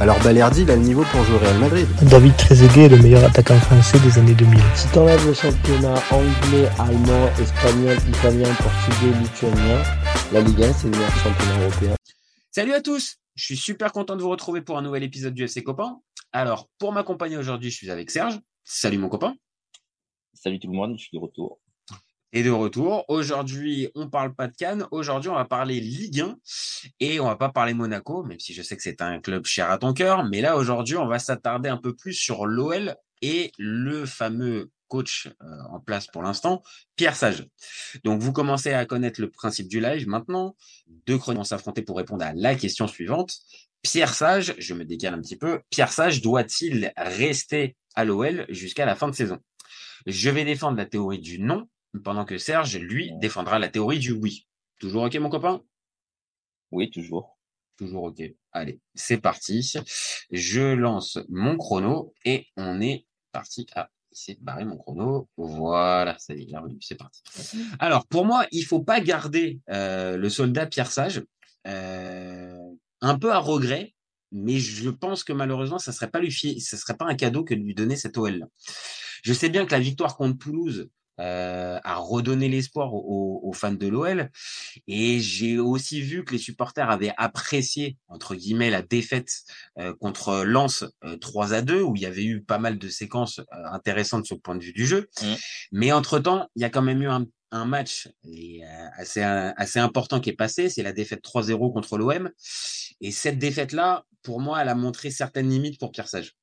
alors Balerdi il a le niveau pour jouer au Real Madrid. David Trezeguet est le meilleur attaquant français des années 2000. Si t'enlèves le championnat anglais, allemand, espagnol, italien, portugais, lituanien, la Ligue 1 c'est le meilleur championnat européen. Salut à tous Je suis super content de vous retrouver pour un nouvel épisode du FC Copain. Alors, pour m'accompagner aujourd'hui, je suis avec Serge. Salut mon copain. Salut tout le monde, je suis de retour. Et de retour. Aujourd'hui, on parle pas de Cannes. Aujourd'hui, on va parler Ligue 1 et on va pas parler Monaco, même si je sais que c'est un club cher à ton cœur. Mais là, aujourd'hui, on va s'attarder un peu plus sur l'OL et le fameux coach euh, en place pour l'instant, Pierre Sage. Donc, vous commencez à connaître le principe du live maintenant. Deux chroniques vont s'affronter pour répondre à la question suivante. Pierre Sage, je me décale un petit peu. Pierre Sage doit-il rester à l'OL jusqu'à la fin de saison? Je vais défendre la théorie du non pendant que Serge, lui, défendra la théorie du oui. Toujours OK, mon copain? Oui, toujours. Toujours OK. Allez, c'est parti. Je lance mon chrono et on est parti. Ah, c'est barré mon chrono. Voilà, ça y est, c'est parti. Alors, pour moi, il faut pas garder euh, le soldat Pierre Sage. Euh, un peu à regret, mais je pense que malheureusement, ça serait pas lui fier, ça serait pas un cadeau que de lui donner cette OL. Je sais bien que la victoire contre Toulouse euh, a redonné l'espoir aux, aux, fans de l'OL. Et j'ai aussi vu que les supporters avaient apprécié, entre guillemets, la défaite euh, contre Lens euh, 3 à 2, où il y avait eu pas mal de séquences euh, intéressantes sur le point de vue du jeu. Mmh. Mais entre-temps, il y a quand même eu un, un match et, assez, assez important qui est passé, c'est la défaite 3-0 contre l'OM. Et cette défaite-là, pour moi, elle a montré certaines limites pour Pierre Sage.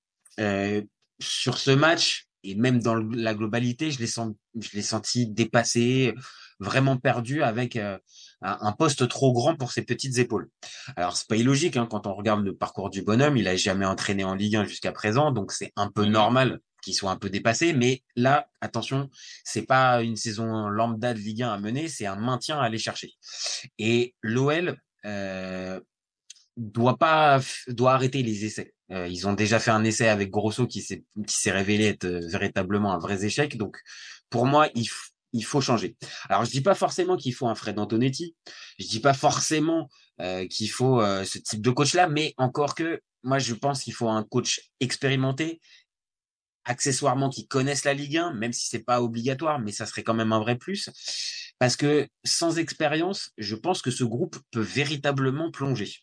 sur ce match, et même dans la globalité, je l'ai senti, dépassé, vraiment perdu avec euh, un poste trop grand pour ses petites épaules. Alors c'est pas illogique hein, quand on regarde le parcours du bonhomme, il a jamais entraîné en Ligue 1 jusqu'à présent, donc c'est un peu normal qu'il soit un peu dépassé. Mais là, attention, c'est pas une saison lambda de Ligue 1 à mener, c'est un maintien à aller chercher. Et l'OL euh, doit pas doit arrêter les essais. Euh, ils ont déjà fait un essai avec Grosso qui s'est qui s'est révélé être euh, véritablement un vrai échec. Donc pour moi, il, il faut changer. Alors je dis pas forcément qu'il faut un Fred Antonetti. Je dis pas forcément euh, qu'il faut euh, ce type de coach là, mais encore que moi je pense qu'il faut un coach expérimenté accessoirement qui connaissent la Ligue 1, même si c'est pas obligatoire, mais ça serait quand même un vrai plus. Parce que sans expérience, je pense que ce groupe peut véritablement plonger.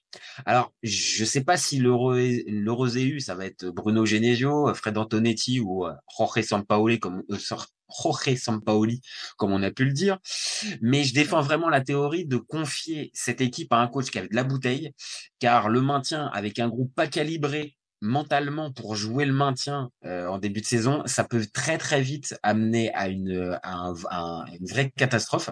Alors, je sais pas si l'heureux EU, ça va être Bruno Genesio, Fred Antonetti ou euh, Jorge Sampaoli, comme euh, Jorge Sampaoli, comme on a pu le dire. Mais je défends vraiment la théorie de confier cette équipe à un coach qui a de la bouteille, car le maintien avec un groupe pas calibré mentalement pour jouer le maintien euh, en début de saison, ça peut très très vite amener à une, à un, à une vraie catastrophe.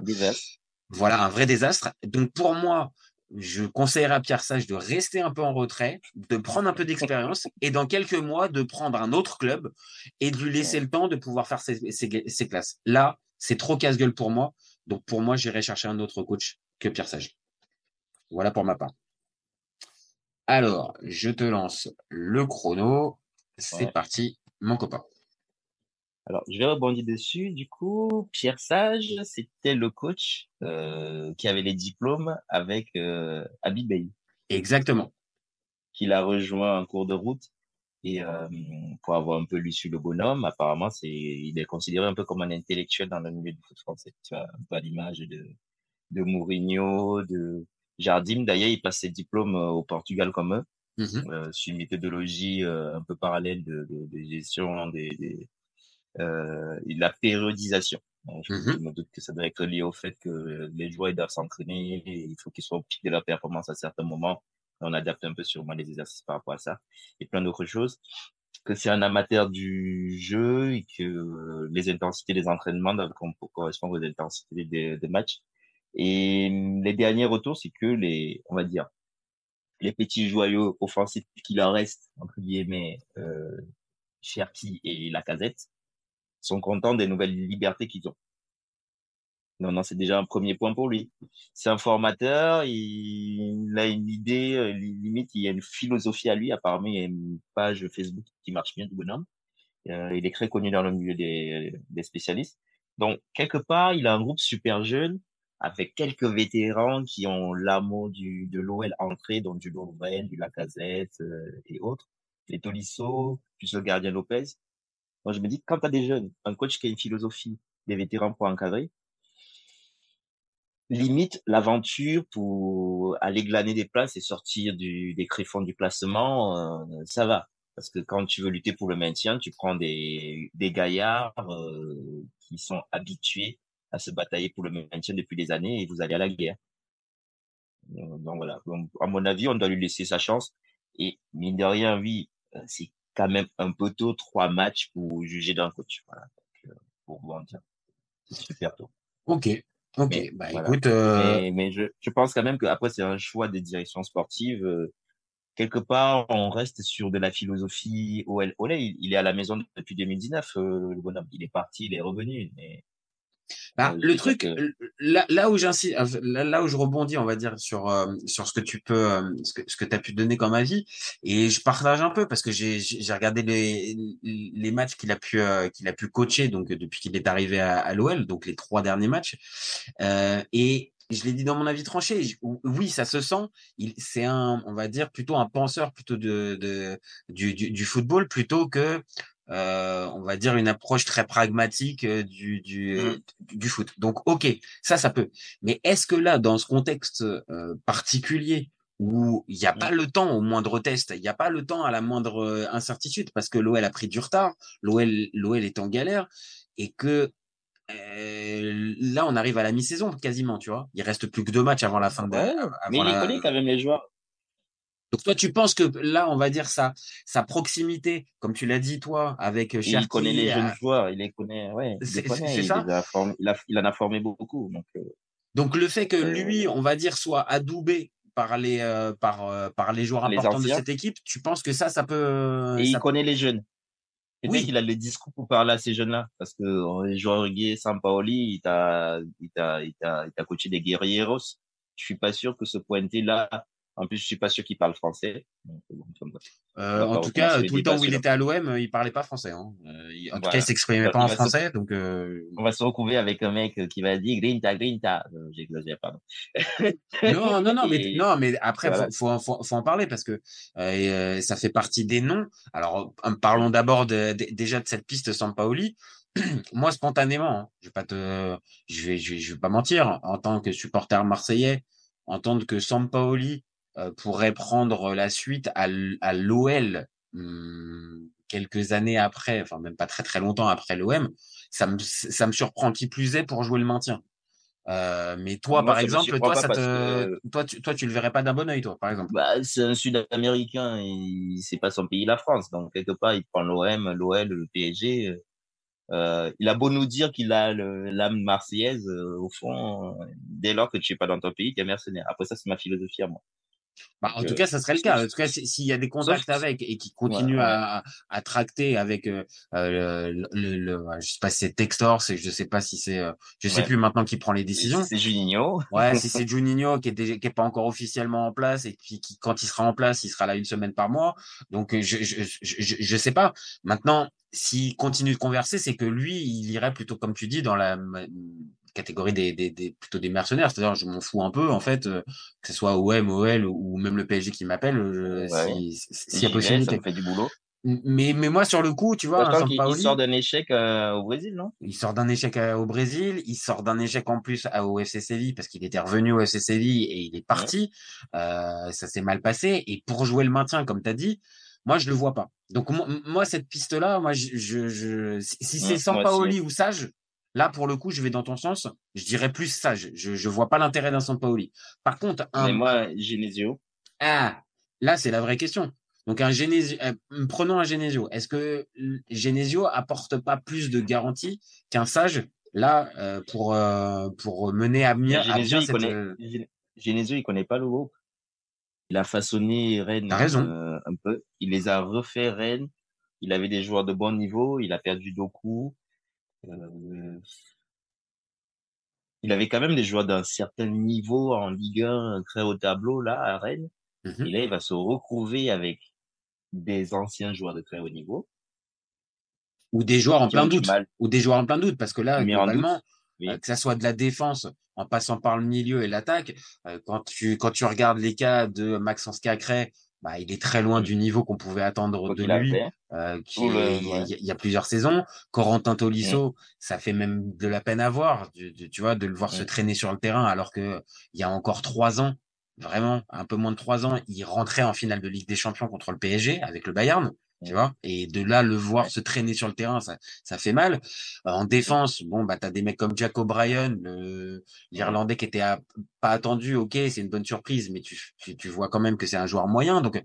Voilà, un vrai désastre. Donc pour moi, je conseillerais à Pierre Sage de rester un peu en retrait, de prendre un peu d'expérience et dans quelques mois de prendre un autre club et de lui laisser le temps de pouvoir faire ses, ses, ses classes. Là, c'est trop casse-gueule pour moi. Donc pour moi, j'irai chercher un autre coach que Pierre Sage. Voilà pour ma part. Alors, je te lance le chrono. C'est ouais. parti, mon copain. Alors, je vais rebondir dessus. Du coup, Pierre Sage, c'était le coach euh, qui avait les diplômes avec euh, Habib Bey. Exactement. Qu'il a rejoint en cours de route. Et euh, pour avoir un peu lu sur le bonhomme, apparemment, c'est, il est considéré un peu comme un intellectuel dans le milieu du foot français. Tu vois, un peu à l'image de, de Mourinho, de Jardim, d'ailleurs, il passe ses diplômes au Portugal comme eux, mmh. euh, sur une méthodologie euh, un peu parallèle de, de, de gestion des, des euh, de la périodisation. Donc, je me doute que ça doit être lié au fait que les joueurs doivent s'entraîner, il faut qu'ils soient au pic de leur performance à certains moments. On adapte un peu sûrement les exercices par rapport à ça et plein d'autres choses. Que c'est un amateur du jeu et que les intensités des entraînements doivent correspondre aux intensités des, des matchs et les derniers retours, c'est que les, on va dire, les petits joyaux offensifs qu'il en reste, entre guillemets, euh, Cherpi et Lacazette, sont contents des nouvelles libertés qu'ils ont. Non, non, c'est déjà un premier point pour lui. C'est un formateur, il, a une idée, euh, li- limite, il y a une philosophie à lui. Apparemment, il y a une page Facebook qui marche bien du bonhomme. Euh, il est très connu dans le milieu des, des spécialistes. Donc, quelque part, il a un groupe super jeune avec quelques vétérans qui ont l'amour du, de l'OL entré, donc du Lovren, du Lacazette euh, et autres. Les Tolisso, plus le gardien Lopez. Moi, je me dis, quand tu as des jeunes, un coach qui a une philosophie, des vétérans pour encadrer, limite l'aventure pour aller glaner des places et sortir du, des créfons du classement, euh, ça va. Parce que quand tu veux lutter pour le maintien, tu prends des, des gaillards euh, qui sont habitués à se batailler pour le maintien depuis des années et vous allez à la guerre. Euh, Donc voilà. Donc, à mon avis, on doit lui laisser sa chance. Et mine de rien, oui, euh, c'est quand même un peu tôt, trois matchs pour juger d'un coach. Voilà. Donc, euh, pour vous en dire. C'est super tôt. Ok. Ok. Mais, bah voilà. écoute, euh, Mais, mais je, je pense quand même qu'après, c'est un choix des directions sportives. euh, quelque part, on reste sur de la philosophie OL. OL, il, il est à la maison depuis 2019, euh, le bonhomme. Il est parti, il est revenu. Mais Bah, euh, le truc, que là, là où j'insiste, là, là où je rebondis, on va dire sur euh, sur ce que tu peux, euh, ce que ce que t'as pu donner comme avis, et je partage un peu parce que j'ai regardé les les matchs qu'il a pu euh, qu'il a pu coacher donc depuis qu'il est arrivé à, à l'OL, donc les trois derniers matchs, et je l'ai dit dans mon avis tranché. Oui, ça se sent. Il, c'est un, on va dire plutôt un penseur plutôt de, de du, du, du football plutôt que euh, on va dire une approche très pragmatique euh, du, du, Mm. du foot. Donc, ok, ça, ça peut. Mais est-ce que là, dans ce contexte euh, particulier où il n'y a pas le temps au moindre test, il n'y a pas le temps à la moindre euh, incertitude, parce que l'OL a pris du retard, l'OL, l'OL est en galère, et que euh, là, on arrive à la mi-saison quasiment, tu vois. Il reste plus que deux matchs avant la fin de. Ouais, avant mais il la- connaît quand même les joueurs. Donc toi, tu penses que là, on va dire sa sa proximité, comme tu l'as dit toi, avec Et il Cherki, connaît les jeunes euh, joueurs, il les connaît, ouais, il connaît, il, ça? les a formés- il, a- il en a formé beaucoup. Donc, euh, Donc le fait que Euh, lui, on va dire, soit adoubé par les euh, par euh, par les joueurs Les importants de cette équipe, tu penses que ça, ça peut et ça- il connaît les jeunes. Et Oui. dès qu'il a le discours pour parler à ces jeunes-là, parce que euh, les joueurs Guy Sampaoli, il t'a, il t'a, il t'a, il t'a coaché des guerrieros. Je suis pas sûr que ce pointé là, en plus, je suis pas sûr qu'il parle français. Donc. Euh, en tout cas, tout le temps où il était à l'OM, euh, il parlait pas français. Hein. Euh, il- en tout cas, il s'exprimait Il pas en se- français, donc. euh, On va se retrouver avec un mec qui va dire Grinta, Grinta. J'exagère, pardon. Non, non, non, mais Et- non, mais après, Voilà. faut, faut, faut, faut en parler parce que ça fait partie des noms. Alors, parlons d'abord de- de- déjà de cette piste Sampaoli. Moi, spontanément, hein, je vais pas te, je vais, je vais, je vais pas mentir, en tant que supporter marseillais, entendre que Sampaoli pourrait prendre la suite à, l'OL hum, quelques années après, enfin même pas très très longtemps après l'OM, ça me, ça me surprend qui plus est pour jouer le maintien. Euh, mais toi, Moi, par exemple, toi, ça te, que- toi, tu, toi, tu le verrais pas d'un bon œil, toi, par exemple. Bah, c'est un Sud-Américain, et c'est pas son pays, la France. Donc, quelque part, il prend l'OM, l'OL, le PSG. euh, Euh, il a beau nous dire qu'il a l'âme marseillaise, euh, au fond, euh, dès lors que tu es pas dans ton pays, tu es mercenaire. Après ça, c'est ma philosophie à moi. Bah, en tout cas, ça serait le cas. En tout cas, si- s'il y a des contacts avec et qui Ouais, ouais. à, à tracter avec euh, euh, le, le, le- je sais pas si c'est Textor, c'est je sais pas si c'est, euh, je sais Ouais. plus maintenant qui prend les décisions. C'est Juninho. Ouais, si c'est Juninho qui est déjà, qui est pas encore officiellement en place et puis qui, quand il sera en place, il sera là une semaine par mois. Donc, euh, je, je, je, je, je sais pas. Maintenant, s'il continue de converser, c'est que lui, il irait plutôt, comme tu dis, dans la catégorie des, des, des plutôt des mercenaires. C'est-à-dire, je m'en fous un peu, en fait, euh, que ce soit OM, OL ou même le PSG qui m'appelle, euh, Ouais. si, si- s'il y a vais, possibilité. Ça me fait du boulot. Mais, mais moi, sur le coup, tu vois, qu'il il Sampaoli, sort d'un échec euh, au Brésil, non? Il sort d'un échec au Brésil, il sort d'un échec en plus à- au FC Séville parce qu'il était revenu au FC Séville et il est parti. Euh, ça s'est mal passé. Et pour jouer le maintien, comme tu as dit, moi je le vois pas. Donc moi, cette piste-là, moi je, je, je- si, c'est Ouais, sans moi Paoli aussi. ou Sage, là pour le coup je vais dans ton sens. Je dirais plus Sage. Je, je vois pas l'intérêt d'un Sampaoli. Par contre, un, Mais moi, Genesio. ah, là, c'est la vraie question. Donc, un Genesio, euh, prenons un Genesio. Est-ce que Genesio apporte pas plus de garantie qu'un Sage, là, euh, pour, euh, pour mener à bien, à Genesio, bien il cette, connaît, Gen- Genesio, il connaît pas le groupe. Il a façonné Rennes un peu. Il les a refait Rennes. Il avait des joueurs de bon niveau. Il a perdu Doku. Euh, il avait quand même des joueurs d'un certain niveau en Ligue 1, très haut tableau, là, à Rennes. Mhm. Et là, il va se retrouver avec des anciens joueurs de très haut niveau. Ou des joueurs en plein doute. Ou des joueurs en plein doute. Parce que là, Mais globalement, oui. euh, que ça soit de la défense en passant par le milieu et l'attaque, euh, quand tu quand tu regardes les cas de Maxence Cacré, bah, il est très loin Mm. du niveau qu'on pouvait attendre de lui. euh, qui il y, a- ouais. il y a plusieurs saisons. Corentin Mm. Tolisso, ça fait même de la peine à voir, tu, tu- tu vois, de le voir se Mm. traîner sur le terrain alors que il y a encore trois ans, vraiment un peu moins de trois ans, il rentrait en finale de Ligue des Champions contre le PSG avec le Bayern, tu vois, et de là le voir se traîner sur le terrain, ça, ça fait mal. Euh, En défense, bon bah t'as des mecs comme Jack O'Brien, l'Irlandais qui était à- pas attendu, ok, c'est une bonne surprise, mais tu, tu, tu vois quand même que c'est un joueur moyen, donc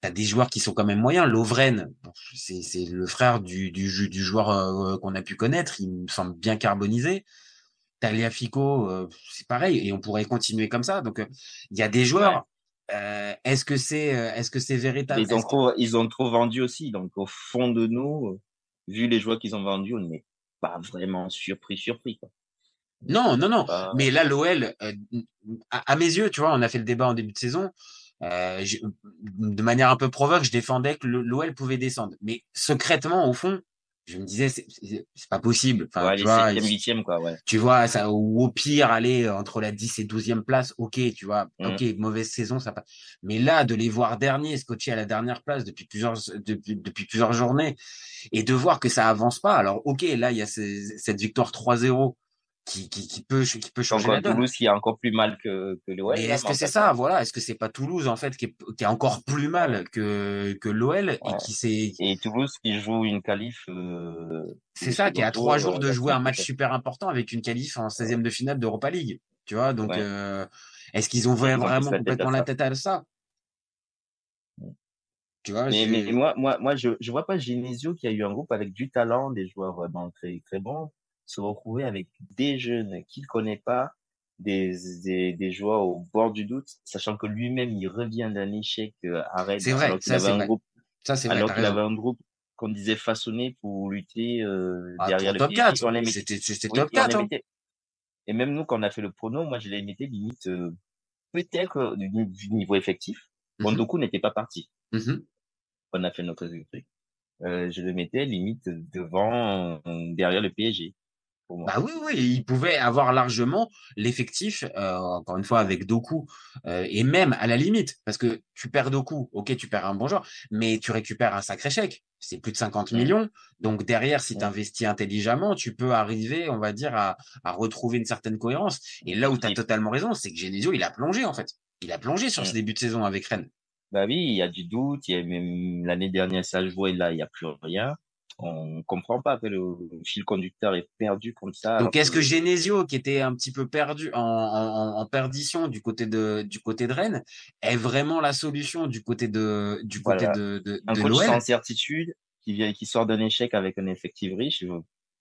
T'as des joueurs qui sont quand même moyens. Lovren, c'est c'est le frère du, du, joueur euh, qu'on a pu connaître. Il me semble bien carbonisé. Taliafico, euh, c'est pareil. Et on pourrait continuer comme ça. Donc, euh, il y a des joueurs. Euh, est-ce que c'est euh, est-ce que c'est véritable? Ils ont trop, ils ont trop vendu aussi. Donc, au fond de nous, euh, vu les joueurs qu'ils ont vendus, on n'est pas vraiment surpris, surpris, quoi. Non, non, non. Mais là, l'OL, euh, à, à mes yeux, tu vois, on a fait le débat en début de saison. Je- de manière un peu provoque, je défendais que l'OL pouvait descendre. Mais secrètement, au fond, je me disais, c'est- pas possible. Enfin, ouais, tu les vois, septième, il- huitième, quoi, ouais. tu vois, ça, ou au pire, aller entre la 10 et 12e place, ok, tu vois, Mm. ok, mauvaise saison, ça passe. Mais là, de les voir derniers, scotchés à la dernière place depuis plusieurs, depuis, depuis plusieurs journées, et de voir que ça avance pas. Alors, ok, là, il y a ces- cette victoire 3-0 qui, qui, qui peut, qui peut changer la donne. Toulouse qui est encore plus mal que, que l'OL. Là, est-ce que c'est ça, voilà, est-ce que c'est pas Toulouse, en fait, qui est, qui est encore plus mal que, que l'OL, et qui s'est, Et Toulouse qui joue une qualif. euh, c'est ça, qui est à trois jours euh, de jouer un match super important avec une qualif en 16e de finale d'Europa League. Tu vois, donc Ouais. euh, est-ce qu'ils ont vraiment complètement la tête à ça? Tu vois, mais moi, moi, moi, je, je vois pas Genesio qui a eu un groupe avec du talent, des joueurs vraiment très, très bons, se retrouver avec des jeunes qu'il connaît pas, des, des, des joueurs au bord du doute, sachant que lui-même, il revient d'un échec euh, à Rennes, C'est vrai, alors qu'il ça, avait c'est un vrai. groupe, ça c'est vrai, alors qu'il avait un groupe qu'on disait façonné pour lutter euh, Ah, derrière pour le top PSG, 4, on les mettait- c'était c'était oui, top et on 4. les hein. Et même nous, quand on a fait le prono, moi, je les mettais limite, euh, peut-être euh, du, du niveau effectif. Mhm. Bondoku n'était pas parti. Mhm. On a fait notre truc. Je le mettais limite devant, derrière le PSG. Pour moi. Bah oui, oui, il pouvait avoir largement l'effectif, euh, encore une fois avec Doku, euh, et même à la limite, parce que tu perds Doku, ok, tu perds un bon joueur, mais tu récupères un sacré chèque, c'est plus de 50 Mm. millions, donc derrière, si tu investis intelligemment, tu peux arriver, on va dire, à, à retrouver une certaine cohérence. Et là où tu as totalement raison, c'est que Genesio, il a plongé en fait. Il a plongé sur ce début de saison avec Rennes. Bah oui, il y a du doute. Il y a même l'année dernière, ça jouait, là, il n'y a plus rien. On comprend pas que le fil conducteur est perdu comme ça. Donc est-ce que Genesio, qui était un petit peu perdu en, en, en perdition du côté de du côté de Rennes, est vraiment la solution du côté de du côté Voilà. de de, un de coach l'OL sans certitude qui vient, qui sort d'un échec avec un effectif riche,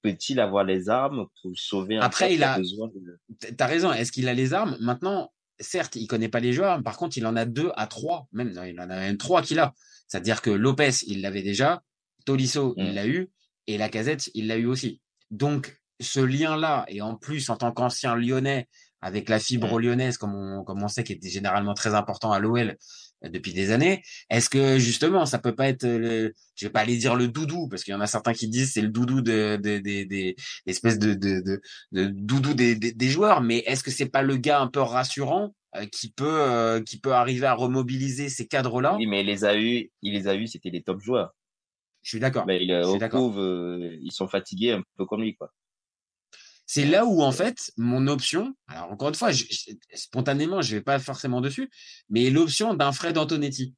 peut-il avoir les armes pour sauver un Après, il a- besoin de... T'as raison. Est-ce qu'il a les armes? Maintenant, certes, il connaît pas les joueurs. Par contre, il en a deux à trois. Même, non, il en a même trois qu'il a. C'est-à-dire que Lopez, il l'avait déjà. Tolisso, il Mm. l'a eu. Et Lacazette, il l'a eu aussi. Donc, ce lien-là, et en plus, en tant qu'ancien lyonnais, avec la fibre Mm. lyonnaise, comme on, comme on sait, qui était généralement très important à l'OL euh, depuis des années, est-ce que justement, ça peut pas être le, je vais pas aller dire le doudou, parce qu'il y en a certains qui disent c'est le doudou de, de, des des espèces de, de, de, de doudou des, des, des joueurs, mais est-ce que c'est pas le gars un peu rassurant euh, qui peut euh, qui peut arriver à remobiliser ces cadres-là? Oui, mais il les a eu, il les a eu, c'était des top joueurs. Je suis d'accord. Il d'accord. retrouve, euh, ils sont fatigués un peu comme lui, quoi. C'est là où, en fait, mon option, alors encore une fois, je- je- spontanément, je vais pas forcément dessus, mais l'option d'un Fred Antonetti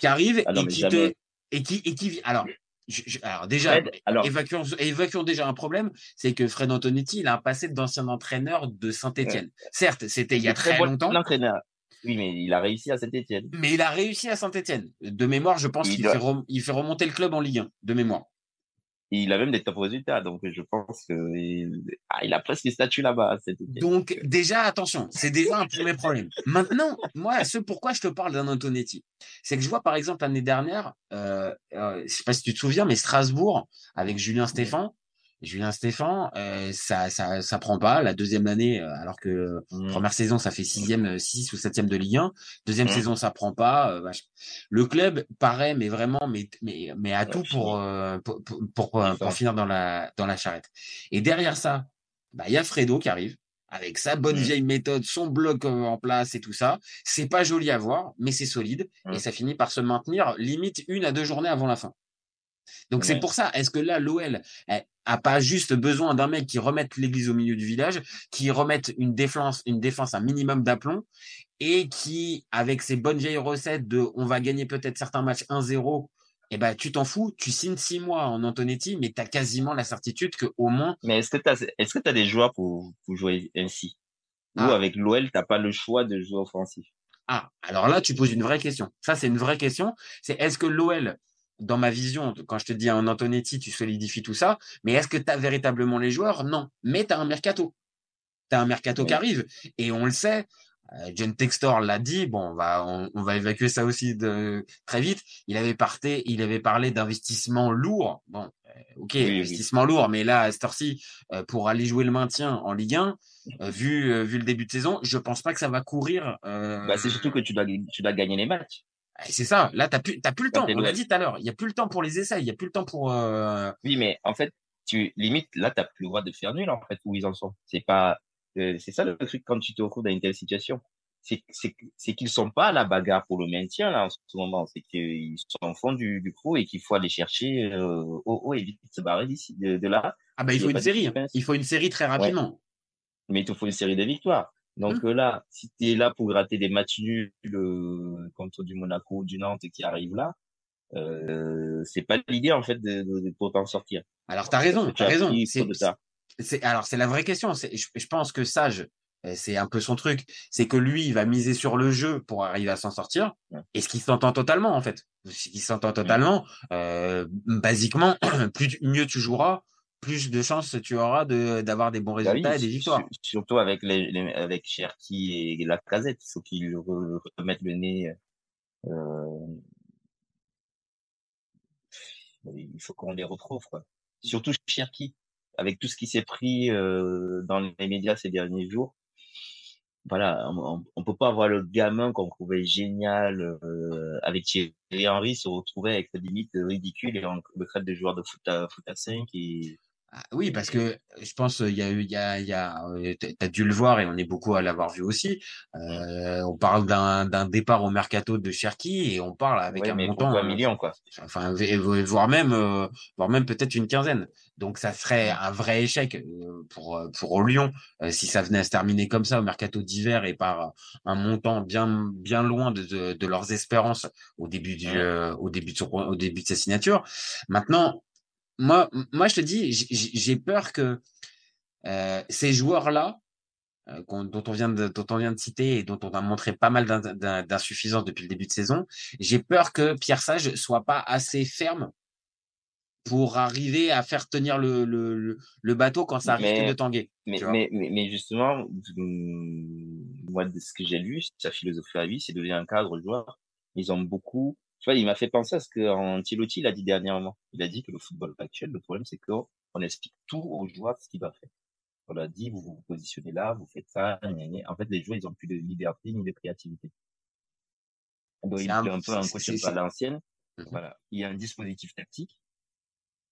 qui arrive Ah non, et qui te, et qui, et qui, alors, je- je- alors déjà, Fred, alors, évacuons, évacuons déjà un problème, c'est que Fred Antonetti, il a un passé d'ancien entraîneur de Saint-Etienne. Certes, c'était il y a très très bon longtemps, entraîneur. Oui, mais il a réussi à Saint-Etienne. mais il a réussi à Saint-Etienne. De mémoire, je pense Il qu'il doit- fait, rem- il fait remonter le club en Ligue 1, de mémoire. Il a même des top résultats, donc je pense que il, ah, il a presque le statut là-bas. Donc, déjà, attention, c'est déjà un premier problème. Maintenant, moi, ce pourquoi je te parle d'un Antonetti, c'est que je vois, par exemple, l'année dernière, euh, euh, je sais pas si tu te souviens, mais Strasbourg, avec Julien Stéphan, Julien Stéphan, euh, ça, ça, ça prend pas. La deuxième année, euh, alors que Mmh. première saison, ça fait sixième, euh, six ou septième de Ligue 1. Deuxième Mmh. saison, ça prend pas. euh. Le club paraît, mais vraiment, mais, mais, mais à tout pour, euh, pour, pour, pour, ça. finir dans la, dans la charrette. Et derrière ça, bah, il y a Fredo qui arrive avec sa bonne Mmh. vieille méthode, son bloc euh, en place et tout ça. C'est pas joli à voir, mais c'est solide et ça finit par se maintenir limite une à deux journées avant la fin. Donc c'est pour ça, est-ce que là, l'OL a pas juste besoin d'un mec qui remette l'église au milieu du village, qui remette une défense, une défense un minimum d'aplomb et qui, avec ses bonnes vieilles recettes de on va gagner peut-être certains matchs 1-0, eh ben tu t'en fous, tu signes six mois en Antonetti, mais tu as quasiment la certitude que au moins Mais est-ce que tu as, est-ce que tu as des joueurs pour, pour jouer ainsi? Ou Ah. avec l'OL, t'as pas le choix de jouer offensif? Ah, alors là, tu poses une vraie question. Ça, c'est une vraie question. C'est est-ce que l'OL, dans ma vision, quand je te dis un Antonetti, tu solidifies tout ça, mais est-ce que tu as véritablement les joueurs? Non. Mais tu as un mercato. Tu as un mercato qui arrive. Et on le sait. euh, John Textor l'a dit. Bon, on va, on, on va évacuer ça aussi de, très vite. Il avait, parté, il avait parlé d'investissement lourd. Bon, euh, ok, Oui, oui. investissement lourd, mais là, à cette heure-ci, euh, pour aller jouer le maintien en Ligue 1, euh, vu, vu le début de saison, je pense pas que ça va courir. euh, bah, C'est surtout que tu dois, tu dois gagner les matchs. C'est ça. Là, t'as plus, t'as plus le temps. On l'a dit tout à l'heure. Il y a plus le temps pour les essais. Il y a plus le temps pour. euh, Oui, mais en fait, tu limite là, t'as plus le droit de faire nul en fait où ils en sont. C'est pas, euh, c'est ça le truc quand tu te retrouves dans une telle situation. C'est c'est c'est qu'ils sont pas à la bagarre pour le maintien là en ce moment. C'est qu'ils sont au fond du, du trou et qu'il faut aller chercher euh, au haut et vite se barrer d'ici de, de là. Ah bah il faut une série. Il faut une série très rapidement. Mais il te faut une série de victoires. Donc euh, là, si tu es là pour gratter des matchs nuls euh, contre du Monaco ou du Nantes qui arrive là, euh, c'est pas l'idée en fait de, de, de pour t'en sortir. Alors t'as raison. T'as as raison. C'est, alors c'est la vraie question. Je, je pense que Sage, euh, c'est un peu son truc. C'est que lui, il va miser sur le jeu pour arriver à s'en sortir. Ouais. Et ce qui s'entend totalement en fait. Ce qui s'entend totalement. Euh, basiquement, plus mieux tu joueras, plus de chances tu auras de d'avoir des bons Bah oui, résultats et des victoires. su- Surtout avec les, les- avec Cherki et la casette, il faut qu'ils re- remettent le nez. Euh, il faut qu'on les retrouve quoi. Surtout Cherki, avec tout ce qui s'est pris euh, dans les médias ces derniers jours. Voilà, on, on peut pas avoir le gamin qu'on trouvait génial euh, avec Thierry Henry se retrouver avec sa limite ridicule et le traite de joueur de foot à, foot à 5 et oui, parce que je pense il y a eu, il y a, il y a, t'as dû le voir et on est beaucoup à l'avoir vu aussi. Euh, on parle d'un d'un départ au mercato de Cherki et on parle avec ouais, un mais montant, un million quoi? enfin voire même, voire même peut-être une quinzaine. Donc ça serait un vrai échec pour pour Lyon si ça venait à se terminer comme ça au mercato d'hiver et par un montant bien bien loin de, de, de leurs espérances au début du au début de son, au début de sa signature. Maintenant moi, moi, je te dis, j'ai peur que euh, ces joueurs-là, euh, dont on vient de, dont on vient de citer et dont on a montré pas mal d'in- d'in- d'insuffisances depuis le début de saison, j'ai peur que Pierre Sage soit pas assez ferme pour arriver à faire tenir le, le, le, bateau quand ça risque Mais- de tanguer. Mais, mais, mais, justement, hum, moi, de ce que j'ai lu, sa philosophie à lui, c'est de devenir un cadre joueur. Ils ont beaucoup, tu vois, il m'a fait penser à ce qu'Antilotti l'a dit dernièrement. Il a dit que le football actuel, le problème, c'est qu'on on explique tout aux joueurs ce qu'il doit faire. On leur dit, vous vous positionnez là, vous faites ça, gna, gna. En fait, les joueurs, ils ont plus de liberté ni de créativité. Donc, il un- est un peu un coach à l'ancienne. Mhm. Voilà. Il y a un dispositif tactique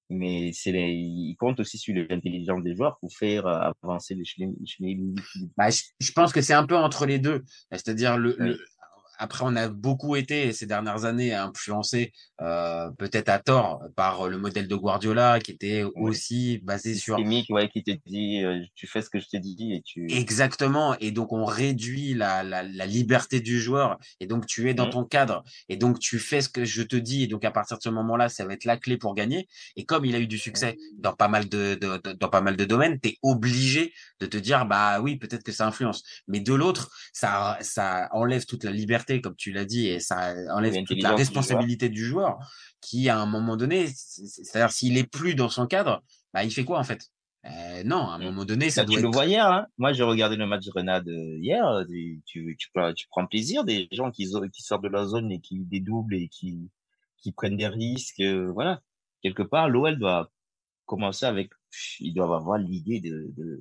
mais c'est les, il compte aussi sur l'intelligence des joueurs pour faire euh, avancer les les. Bah, je, je pense que c'est un peu entre les deux. C'est-à-dire le, le- après on a beaucoup été ces dernières années influencés euh, peut-être à tort par le modèle de Guardiola qui était aussi basé sur Systémique, ouais, qui te dit, euh, tu fais ce que je te dis et tu. Exactement. Et donc, on réduit la, la, la liberté du joueur. Et donc, tu es dans Mhm. ton cadre. Et donc, tu fais ce que je te dis. Et donc, à partir de ce moment-là, ça va être la clé pour gagner. Et comme il a eu du succès dans pas mal de, de, de- dans pas mal de domaines, tu es obligé de te dire, bah oui, peut-être que ça influence. Mais de l'autre, ça, ça enlève toute la liberté, comme tu l'as dit, et ça enlève toute la du responsabilité du joueur, qui, à un moment donné, c'est- c'est- c'est-à-dire s'il est plus dans son cadre, bah, il fait quoi, en fait? Euh, non, à un moment donné, ça Bah, doit tu le vois hier, hein. Moi, j'ai regardé le match de Renade euh, hier. euh, Tu, tu, tu, prends- tu prends plaisir des gens qui sortent de la zone et qui dédoublent et qui, qui prennent des risques. euh, voilà. Quelque part, l'OL doit commencer avec ils doivent avoir l'idée de, de,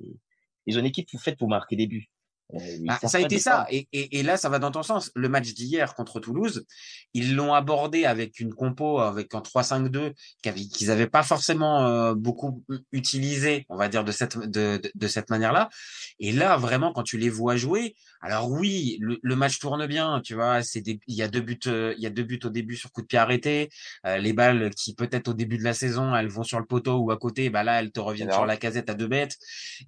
ils ont une équipe faite pour marquer des buts. Euh, Bah, ça a été ça. Et, et, et là, ça va dans ton sens. Le match d'hier contre Toulouse, ils l'ont abordé avec une compo, avec un 3-5-2 qu'avait- qu'ils n'avaient pas forcément euh, beaucoup utilisé, on va dire, de cette, de, de, de cette manière-là. Et là, vraiment, quand tu les vois jouer, alors oui, le, le match tourne bien, tu vois, il y a deux buts, euh, il y a deux buts au début sur coup de pied arrêté, euh, les balles qui peut-être au début de la saison, elles vont sur le poteau ou à côté, bah là, elles te reviennent Alors. sur la casette à deux bêtes.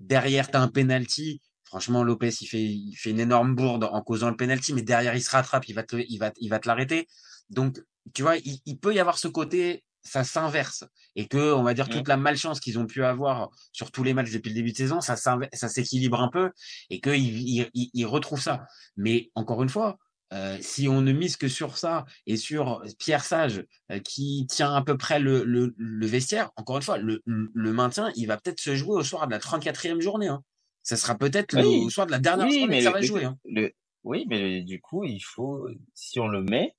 Derrière, tu as un penalty. Franchement, Lopez, il fait, il fait une énorme bourde en causant le penalty, mais derrière, il se rattrape, il va te, il va, il va te l'arrêter. Donc, tu vois, il, il peut y avoir ce côté, ça s'inverse. Et que, on va dire, toute la malchance qu'ils ont pu avoir sur tous les matchs depuis le début de saison, ça, ça s'équilibre un peu et qu'ils ils, ils, ils retrouvent ça. Mais encore une fois, euh, si on ne mise que sur ça et sur Pierre Sage euh, qui tient à peu près le, le, le vestiaire, encore une fois, le, le maintien, il va peut-être se jouer au soir de la 34e journée. Hein. Ça sera peut-être le- Oui. au soir de la dernière Oui, journée mais que ça le- va le- jouer. Hein. le- oui, mais du coup, il faut, si on le met,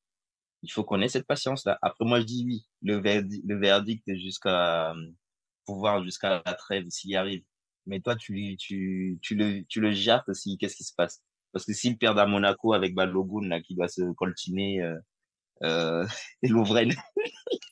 il faut qu'on ait cette patience-là. Après, moi, je dis oui, le verdict, le verdict jusqu'à pouvoir jusqu'à la trêve s'il y arrive. Mais toi, tu, tu, tu le, tu le jattes aussi. Qu'est-ce qui se passe? Parce que s'ils perdent à Monaco avec Balogun, là, qui doit se coltiner, euh, euh, et Lovren.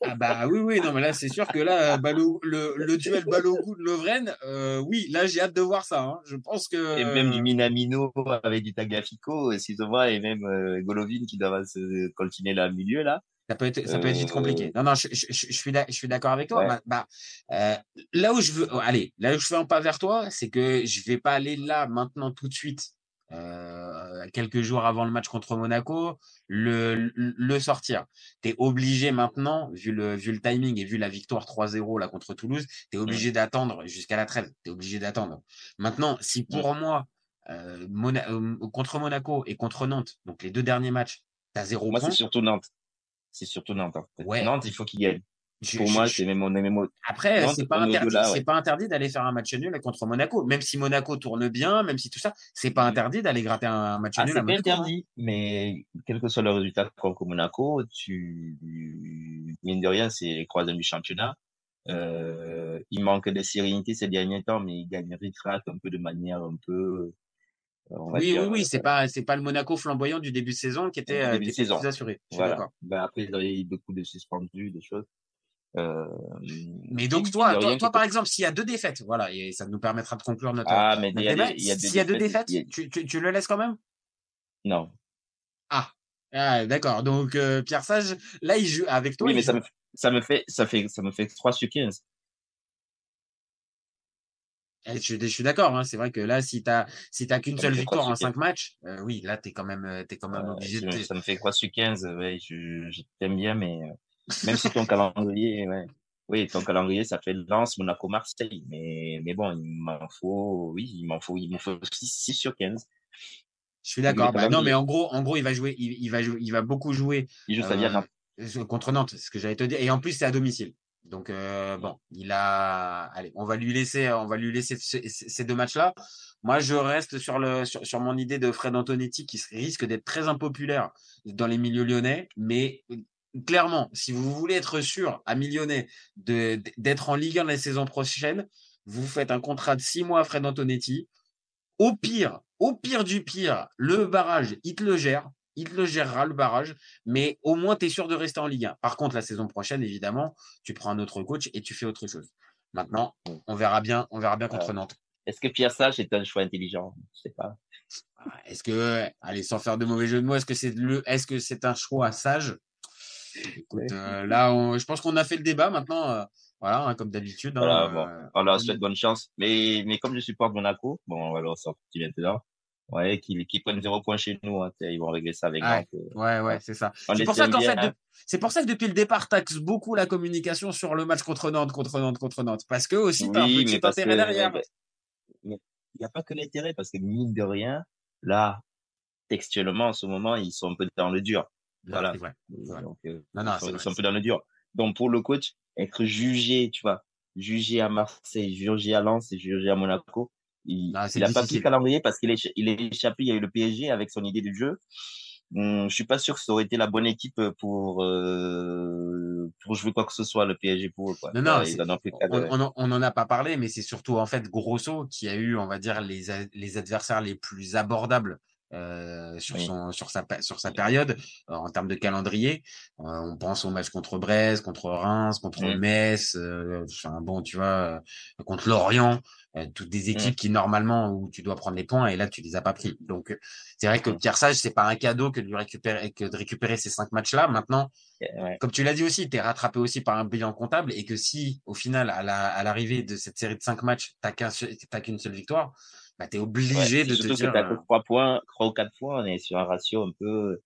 Ah bah oui, oui, non, mais là, c'est sûr que là, euh, Balo- le, le duel Balogun-Lovren, euh, oui, là, j'ai hâte de voir ça. Hein. Je pense que. Et même du Minamino avec du Tagliafico, et si tu vois, et même euh, Golovin qui doit se coltiner là au milieu, là. Ça peut être, ça peut être vite compliqué. Non, non, je, je, je, je suis d'ac- je suis d'accord avec toi. Ouais. Bah, bah, là où je veux, oh, allez, là où je fais un pas vers toi, c'est que je vais pas aller là maintenant tout de suite, euh, quelques jours avant le match contre Monaco, le, le, le sortir. T'es obligé maintenant, vu le, vu le timing et vu la victoire 3-0 là contre Toulouse, t'es obligé d'attendre jusqu'à la trêve. T'es obligé d'attendre. Maintenant, si pour moi, euh, Mona- euh, contre Monaco et contre Nantes, donc les deux derniers matchs, t'as zéro Moi, point. c'est surtout Nantes. C'est surtout Nantes. fait. Ouais. Nantes, il faut qu'il gagne. Je- Pour je- moi, c'est même on est même Après, c'est pas interdit, ouais. pas interdit d'aller faire un match nul contre Monaco. Même si Monaco tourne bien, même si tout ça, c'est pas interdit d'aller gratter un match Ah, nul c'est pas Monaco. hein. interdit, mais quel que soit le résultat contre Monaco, tu, mine de rien, c'est les croisièmes du championnat. Euh, il manque de sérénité ces derniers temps, mais il gagne ric-rac un peu de manière un peu, euh, Oui, dire, oui, oui, c'est euh, pas, c'est pas le Monaco flamboyant du début de saison qui était, euh, qui était plus assuré. Je suis Voilà. d'accord. Ben, après, il y a eu beaucoup de suspendus, des choses. Euh, Mais donc, toi, toi, par exemple, s'il y a deux défaites, voilà, et ça nous permettra de conclure notre, Ah, mais notre y a débat. S'il y a deux défaites, y a- tu, tu, tu le laisses quand même? Non. Ah. Ah, d'accord. Donc, euh, Pierre Sage, là, il joue avec toi. Oui, mais ça me, ça me fait, ça fait, ça me fait 3 sur 15. Eh, Je, suis- je suis d'accord, hein. c'est vrai que là, si t'as si t'as qu'une seule victoire en sur cinq matchs, euh, oui, là, t'es quand même, euh, t'es quand même Euh, obligé de. ça me fait 3 sur 15, ouais, je, je t'aime bien, mais euh, même si ton calendrier, ouais, oui, ton calendrier, ça fait Lens, Monaco, Marseille, mais, mais bon, il m'en faut, oui, il m'en faut, il me faut 6, sur 15. Je suis d'accord. Bah, non, mais en gros, en gros, il va jouer, il, il va jouer, il va beaucoup jouer Il joue sa vie euh, contre Nantes, c'est ce que j'allais te dire. Et en plus, c'est à domicile. Donc euh, bon, il a. Allez, on va lui laisser, on va lui laisser ce- ce- ces deux matchs-là. Moi, je reste sur le sur, sur mon idée de Fred Antonetti qui risque d'être très impopulaire dans les milieux lyonnais, mais clairement, si vous voulez être sûr à Millionnet de d'être en Ligue 1 la saison prochaine, vous faites un contrat de six mois à Fred Antonetti. Au pire, au pire du pire, le barrage, il te le gère. Il te le gérera, le barrage. Mais au moins, tu es sûr de rester en Ligue 1. Par contre, la saison prochaine, évidemment, tu prends un autre coach et tu fais autre chose. Maintenant, on verra bien, on verra bien contre Euh, Nantes. Est-ce que Pierre Sage est un choix intelligent? Je sais pas. Est-ce que, allez, sans faire de mauvais jeu de mots, est-ce que c'est le, est-ce que c'est un choix sage? Écoute, euh, là, on- je pense qu'on a fait le débat maintenant. euh, voilà, hein, comme d'habitude. hein, Voilà, bon, euh, on leur souhaite bonne chance. Mais, mais comme je supporte Monaco, bon, on va leur sortir maintenant. Ouais, qu'ils qu'ils prennent zéro point chez nous, hein, ils vont régler ça avec Nantes. euh. ouais, ouais, c'est ça. C'est pour ça aime qu'en bien, fait, hein. de- c'est pour ça que depuis le départ, taxe beaucoup la communication sur le match contre Nantes, contre Nantes, contre Nantes. Parce que aussi, t'as un petit intérêt que- derrière. Il n'y a pas que l'intérêt, parce que mine de rien, là, textuellement, en ce moment, ils sont un peu dans le dur. Voilà. c'est vrai, c'est vrai. Donc, euh, Non, non, c'est un peu dans le dur. Donc, pour le coach, être jugé, tu vois, jugé à Marseille, jugé à Lens et jugé à Monaco, il Non, c'est il a pas pris le calendrier parce qu'il est, il est échappé, il y a eu le PSG avec son idée du jeu. hum, je suis pas sûr que ça aurait été la bonne équipe pour euh, pour jouer quoi que ce soit le PSG pour eux. Quoi. Non, non, Ouais, en on, de- on, en- a pas parlé, mais c'est surtout en fait Grosso qui a eu, on va dire, les, les adversaires les plus abordables euh, sur Oui. son sur sa sur sa période euh, en termes de calendrier. Euh, on pense au match contre Brest, contre Reims, contre. Metz, euh, enfin bon, tu vois, euh, contre Lorient, euh, toutes des équipes qui normalement où tu dois prendre les points et là tu les as pas pris. Donc c'est vrai que. Pierre Sage, c'est pas un cadeau que de lui récupérer que de récupérer ces cinq matchs-là. Maintenant, Ouais. comme tu l'as dit aussi, tu es rattrapé aussi par un bilan comptable et que si, au final, à la- à l'arrivée de cette série de cinq matchs, tu n'as qu'une seule victoire, bah, tu es obligé de te surtout dire. que t'as que euh, trois points, trois ou quatre points, on est sur un ratio un peu.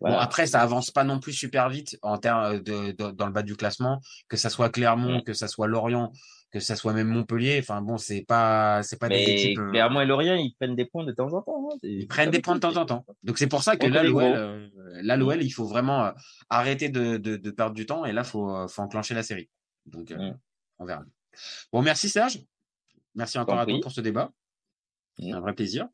Bon, après, ça avance pas non plus super vite en termes de, de- dans le bas du classement, que ça soit Clermont, que ça soit Lorient, que ça soit même Montpellier. Enfin bon, c'est pas, c'est pas des équipes. euh, Clermont et Lorient, ils prennent des points de temps en temps. hein. Ils prennent des points de temps en temps. Donc c'est pour ça que là, l'OL, euh, là, l'OL, il faut vraiment euh, arrêter de, de, de perdre du temps et là, faut, euh, faut enclencher la série. Donc, euh, on verra. Bon, merci Serge. Merci encore à toi pour ce débat. C'est un vrai plaisir.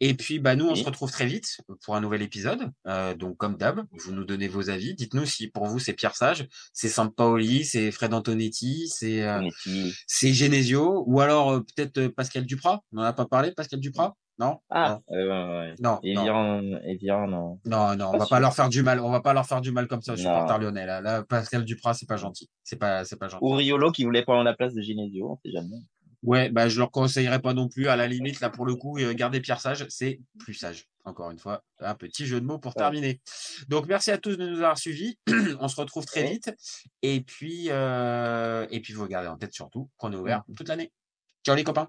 Et puis, bah, nous, on Oui. se retrouve très vite pour un nouvel épisode. Euh, donc, comme d'hab, vous nous donnez vos avis. Dites-nous si pour vous c'est Pierre Sage, c'est Sampaoli, c'est Fred Antonetti, c'est euh, c'est Genesio, ou alors euh, peut-être Pascal Duprat. On n'en a pas parlé, Pascal Duprat? Non? Ah, euh, ouais, ouais. Non, non. Evian, Evian, non. Non, non, on Pas va sûr. pas leur faire du mal. On va pas leur faire du mal comme ça, Non. supporter lyonnais. Là, là, Pascal Duprat, c'est pas gentil. C'est pas, c'est pas gentil. Ou Riolo qui voulait prendre la place de Genesio, on sait jamais. Ouais, bah, je leur conseillerais pas non plus. À la limite, là, pour le coup, euh, garder Pierre Sage, c'est plus sage. Encore une fois, un petit jeu de mots pour Ouais. terminer. Donc, merci à tous de nous avoir suivis. on se retrouve très vite. Et puis, euh, et puis, vous gardez en tête surtout qu'on est ouvert toute l'année. Ciao, les copains.